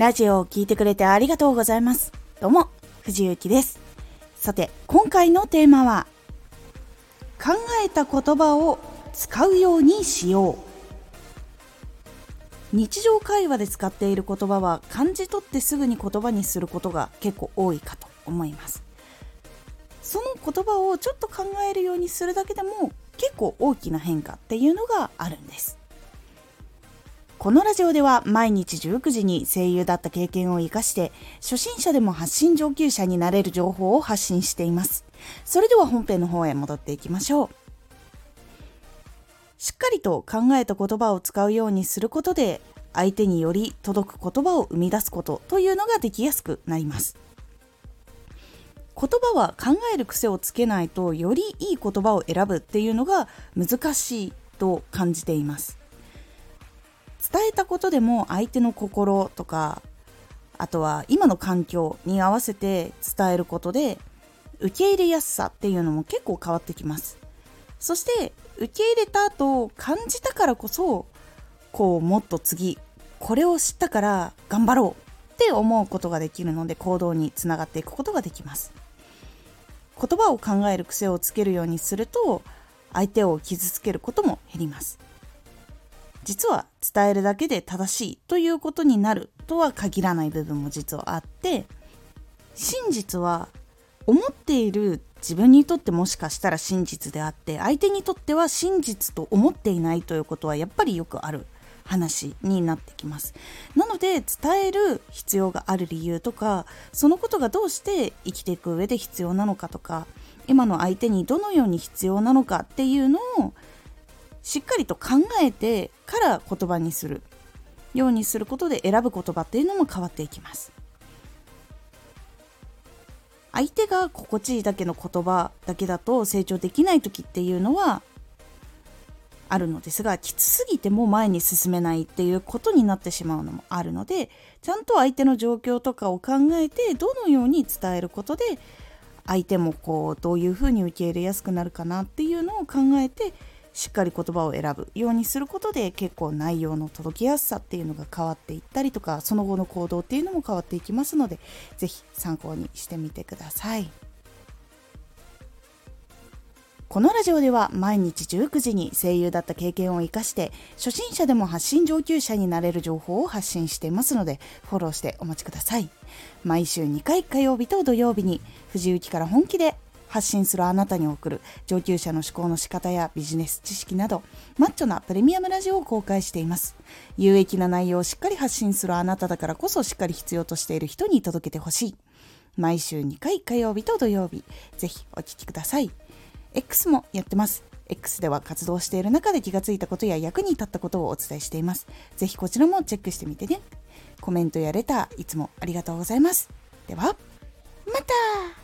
ラジオを聴いてくれてありがとうございます。どうも、藤幸です。さて、今回のテーマは、考えた言葉を使うようにしよう。日常会話で使っている言葉は感じ取ってすぐに言葉にすることが結構多いかと思います。その言葉をちょっと考えるようにするだけでも結構大きな変化っていうのがあるんです。このラジオでは毎日19時に声優だった経験を活かして初心者でも発信上級者になれる情報を発信しています。それでは本編の方へ戻っていきましょう。しっかりと考えた言葉を使うようにすることで相手により届く言葉を生み出すことというのができやすくなります。言葉は考える癖をつけないとよりいい言葉を選ぶっていうのが難しいと感じています。伝えたことでも相手の心とかあとは今の環境に合わせて伝えることで受け入れやすさっていうのも結構変わってきます。そして受け入れた後感じたからこそこうもっと次これを知ったから頑張ろうって思うことができるので行動につながっていくことができます。言葉を考える癖をつけるようにすると相手を傷つけることも減ります。実は伝えるだけで正しいということになるとは限らない部分も実はあって真実は思っている自分にとってもしかしたら真実であって相手にとっては真実と思っていないということはやっぱりよくある話になってきます。なので伝える必要がある理由とかそのことがどうして生きていく上で必要なのかとか今の相手にどのように必要なのかっていうのをしっかりと考えてから言葉にする。ようにすることで選ぶ言葉っていうのも変わっていきます。相手が心地いいだけの言葉だけだと成長できない時っていうのはあるのですがきつすぎても前に進めないっていうことになってしまうのもあるのでちゃんと相手の状況とかを考えてどのように伝えることで相手もこうどういうふうに受け入れやすくなるかなっていうのを考えてしっかり言葉を選ぶようにすることで結構内容の届きやすさっていうのが変わっていったりとかその後の行動っていうのも変わっていきますので是非参考にしてみてください。このラジオでは毎日19時に声優だった経験を生かして初心者でも発信上級者になれる情報を発信していますのでフォローしてお待ちください毎週2回火曜日と土曜日に藤雪から本気で発信するあなたに送る上級者の思考の仕方やビジネス知識などマッチョなプレミアムラジオを公開しています。有益な内容をしっかり発信するあなただからこそしっかり必要としている人に届けてほしい。毎週2回火曜日と土曜日ぜひお聴きください。X もやってます。X では活動している中で気がついたことや役に立ったことをお伝えしています。ぜひこちらもチェックしてみてね。コメントやレターいつもありがとうございます。ではまた!